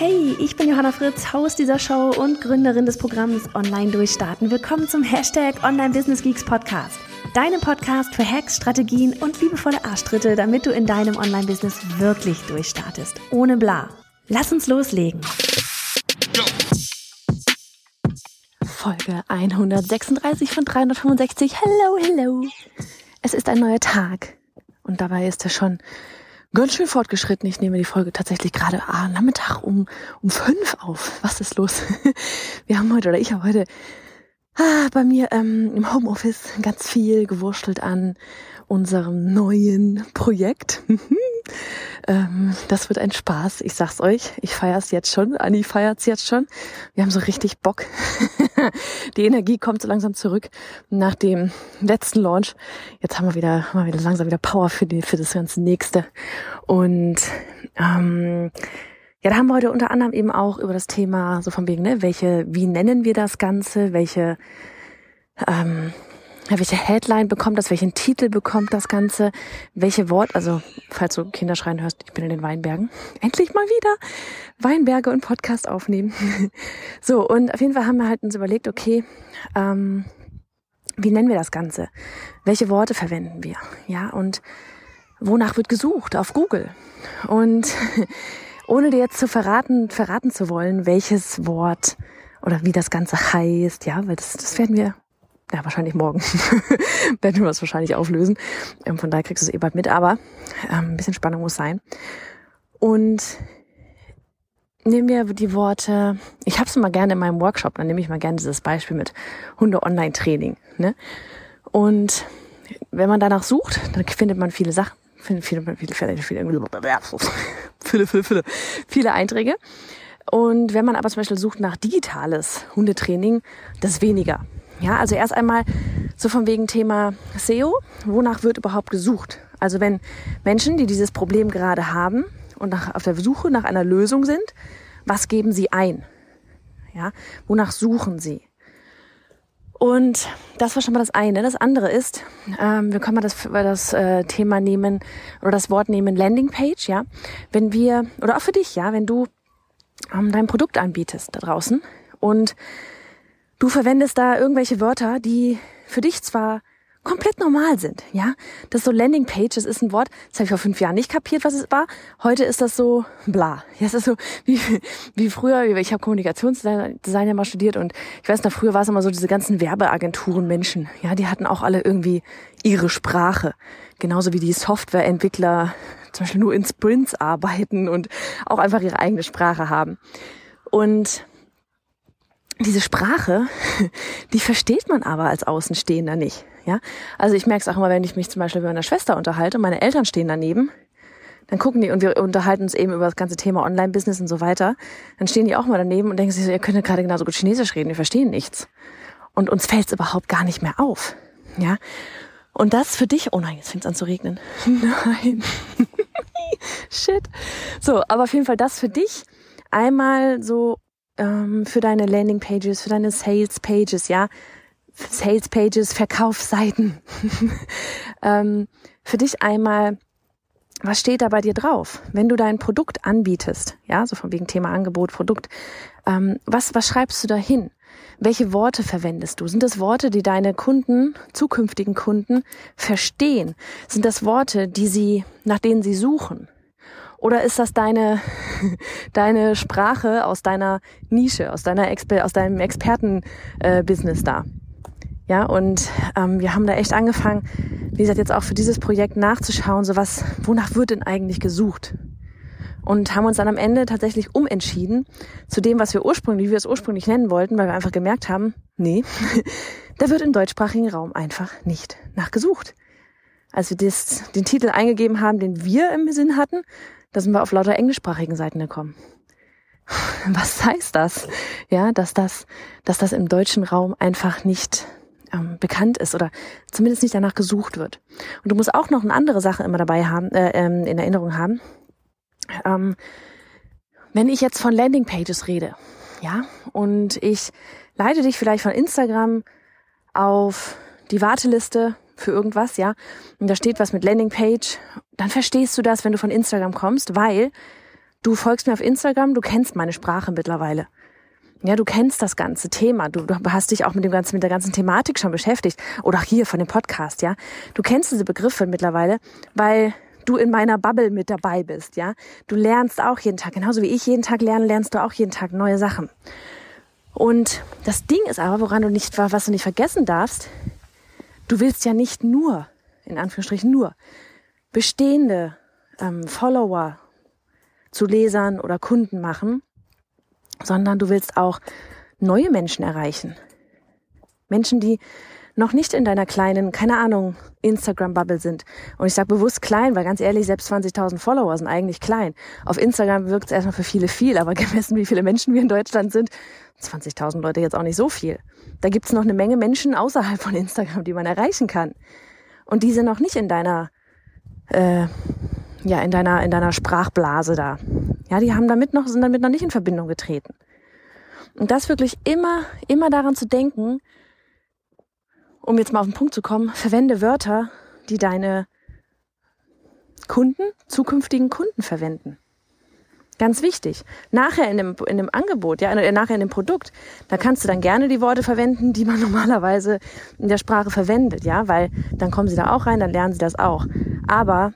Hey, ich bin Johanna Fritz, Haus dieser Show und Gründerin des Programms Online Durchstarten. Willkommen zum Hashtag Online Business Geeks Podcast. Deinem Podcast für Hacks, Strategien und liebevolle Arschtritte, damit du in deinem Online-Business wirklich durchstartest. Ohne bla. Lass uns loslegen. Folge 136 von 365. Hello, hello. Es ist ein neuer Tag. Und dabei ist er schon ganz schön fortgeschritten. Ich nehme die Folge tatsächlich gerade ah, Nachmittag um, um fünf auf. Was ist los? Wir haben heute, oder ich habe heute ah, bei mir ähm, im Homeoffice ganz viel gewurschtelt an unserem neuen Projekt. ähm, das wird ein Spaß. Ich sag's euch. Ich feier's jetzt schon. Anni feiert's jetzt schon. Wir haben so richtig Bock. Die Energie kommt so langsam zurück nach dem letzten Launch. Jetzt haben wir wieder, haben wir wieder langsam wieder Power für, die, für das ganze nächste. Und ähm, ja, da haben wir heute unter anderem eben auch über das Thema so von wegen, ne, welche, wie nennen wir das Ganze, welche ähm, welche Headline bekommt das, welchen Titel bekommt das Ganze, welche Wort, also falls du Kinder schreien hörst, ich bin in den Weinbergen, endlich mal wieder Weinberge und Podcast aufnehmen. so, und auf jeden Fall haben wir halt uns überlegt, okay, ähm, wie nennen wir das Ganze? Welche Worte verwenden wir? Ja, und wonach wird gesucht? Auf Google. Und ohne dir jetzt zu verraten, verraten zu wollen, welches Wort oder wie das Ganze heißt, ja, weil das, das werden wir ja, wahrscheinlich morgen werden wir das wahrscheinlich auflösen. Ähm, von daher kriegst du es eh bald mit, aber ähm, ein bisschen Spannung muss sein. Und nehmen wir die Worte, ich habe es immer gerne in meinem Workshop, dann nehme ich mal gerne dieses Beispiel mit Hunde-Online-Training. Ne? Und wenn man danach sucht, dann findet man viele Sachen, findet viele, viele, viele, viele, viele, viele, viele Einträge. Und wenn man aber zum Beispiel sucht nach digitales Hundetraining, das weniger. Ja, also erst einmal so von wegen Thema SEO. Wonach wird überhaupt gesucht? Also wenn Menschen, die dieses Problem gerade haben und nach, auf der Suche nach einer Lösung sind, was geben sie ein? Ja, wonach suchen sie? Und das war schon mal das eine. Das andere ist, ähm, wir können mal das, das äh, Thema nehmen oder das Wort nehmen Landingpage, ja. Wenn wir, oder auch für dich, ja, wenn du ähm, dein Produkt anbietest da draußen und Du verwendest da irgendwelche Wörter, die für dich zwar komplett normal sind, ja. Das so Landing Pages ist ein Wort, das habe ich vor fünf Jahren nicht kapiert, was es war. Heute ist das so bla. Ja, es ist so wie, wie früher, ich habe Kommunikationsdesign ja mal studiert und ich weiß noch, früher war es immer so diese ganzen Werbeagenturen Menschen, ja, die hatten auch alle irgendwie ihre Sprache. Genauso wie die Softwareentwickler zum Beispiel nur in Sprints arbeiten und auch einfach ihre eigene Sprache haben. Und diese Sprache, die versteht man aber als Außenstehender nicht. Ja, also ich merke es auch immer, wenn ich mich zum Beispiel mit meiner Schwester unterhalte und meine Eltern stehen daneben, dann gucken die und wir unterhalten uns eben über das ganze Thema Online-Business und so weiter. Dann stehen die auch mal daneben und denken sich so, ihr könnt gerade genauso gut Chinesisch reden, wir verstehen nichts. Und uns fällt es überhaupt gar nicht mehr auf. Ja. Und das für dich, oh nein, jetzt fängt es an zu regnen. Nein. Shit. So, aber auf jeden Fall das für dich einmal so ähm, für deine Landing Pages, für deine Sales Pages, ja, Sales Pages, Verkaufsseiten. ähm, für dich einmal, was steht da bei dir drauf? Wenn du dein Produkt anbietest, ja, so von wegen Thema Angebot, Produkt, ähm, was, was schreibst du da hin? Welche Worte verwendest du? Sind das Worte, die deine Kunden, zukünftigen Kunden verstehen? Sind das Worte, die sie, nach denen sie suchen? Oder ist das deine, deine Sprache aus deiner Nische, aus deiner Exper aus deinem Experten-Business äh, da? Ja, und ähm, wir haben da echt angefangen, wie gesagt, jetzt auch für dieses Projekt nachzuschauen, so was, wonach wird denn eigentlich gesucht? Und haben uns dann am Ende tatsächlich umentschieden zu dem, was wir ursprünglich, wie wir es ursprünglich nennen wollten, weil wir einfach gemerkt haben, nee, da wird im deutschsprachigen Raum einfach nicht nachgesucht. Als wir das, den Titel eingegeben haben, den wir im Sinn hatten, da sind wir auf lauter englischsprachigen Seiten gekommen. Was heißt das? Ja, dass das, dass das im deutschen Raum einfach nicht ähm, bekannt ist oder zumindest nicht danach gesucht wird. Und du musst auch noch eine andere Sache immer dabei haben, äh, ähm, in Erinnerung haben. Ähm, wenn ich jetzt von Landingpages rede, ja, und ich leite dich vielleicht von Instagram auf die Warteliste für irgendwas, ja, und da steht was mit Landingpage, dann verstehst du das, wenn du von Instagram kommst, weil du folgst mir auf Instagram, du kennst meine Sprache mittlerweile. Ja, du kennst das ganze Thema. Du, du hast dich auch mit dem ganzen, mit der ganzen Thematik schon beschäftigt. Oder auch hier von dem Podcast, ja. Du kennst diese Begriffe mittlerweile, weil du in meiner Bubble mit dabei bist, ja. Du lernst auch jeden Tag, genauso wie ich jeden Tag lerne, lernst du auch jeden Tag neue Sachen. Und das Ding ist aber, woran du nicht, was du nicht vergessen darfst, du willst ja nicht nur, in Anführungsstrichen nur, bestehende ähm, Follower zu Lesern oder Kunden machen, sondern du willst auch neue Menschen erreichen. Menschen, die noch nicht in deiner kleinen, keine Ahnung, Instagram-Bubble sind. Und ich sage bewusst klein, weil ganz ehrlich, selbst 20.000 Follower sind eigentlich klein. Auf Instagram wirkt es erstmal für viele viel, aber gemessen, wie viele Menschen wir in Deutschland sind, 20.000 Leute jetzt auch nicht so viel. Da gibt's noch eine Menge Menschen außerhalb von Instagram, die man erreichen kann. Und die sind noch nicht in deiner, äh, ja, in deiner, in deiner Sprachblase da. Ja, die haben damit noch, sind damit noch nicht in Verbindung getreten. Und das wirklich immer, immer daran zu denken, um jetzt mal auf den Punkt zu kommen, verwende Wörter, die deine Kunden, zukünftigen Kunden verwenden. Ganz wichtig. Nachher in dem, in dem Angebot, ja, nachher in dem Produkt, da kannst du dann gerne die Worte verwenden, die man normalerweise in der Sprache verwendet, ja, weil dann kommen sie da auch rein, dann lernen sie das auch. Aber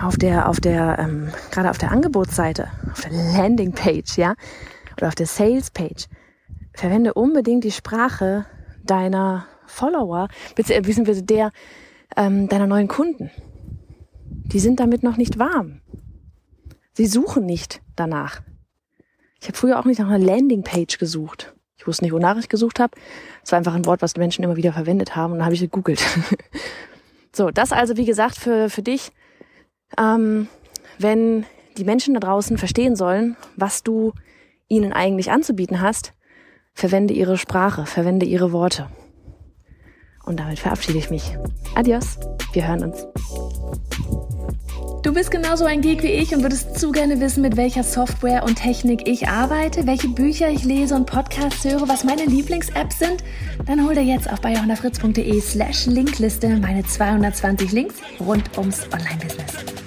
auf der, auf der, ähm, gerade auf der Angebotsseite, auf der Landingpage, ja, oder auf der Salespage, verwende unbedingt die Sprache deiner Follower, beziehungsweise der ähm, deiner neuen Kunden. Die sind damit noch nicht warm. Sie suchen nicht danach. Ich habe früher auch nicht nach einer Landingpage gesucht. Ich wusste nicht, wonach ich gesucht habe. Es war einfach ein Wort, was die Menschen immer wieder verwendet haben und dann habe ich gegoogelt. so, das also wie gesagt für, für dich, ähm, wenn die Menschen da draußen verstehen sollen, was du ihnen eigentlich anzubieten hast, verwende ihre Sprache, verwende ihre Worte. Und damit verabschiede ich mich. Adios, wir hören uns. Du bist genauso ein Geek wie ich und würdest zu gerne wissen, mit welcher Software und Technik ich arbeite, welche Bücher ich lese und Podcasts höre, was meine Lieblings-Apps sind? Dann hol dir jetzt auf bayerhonderfritz.de slash Linkliste meine 220 Links rund ums Online-Business.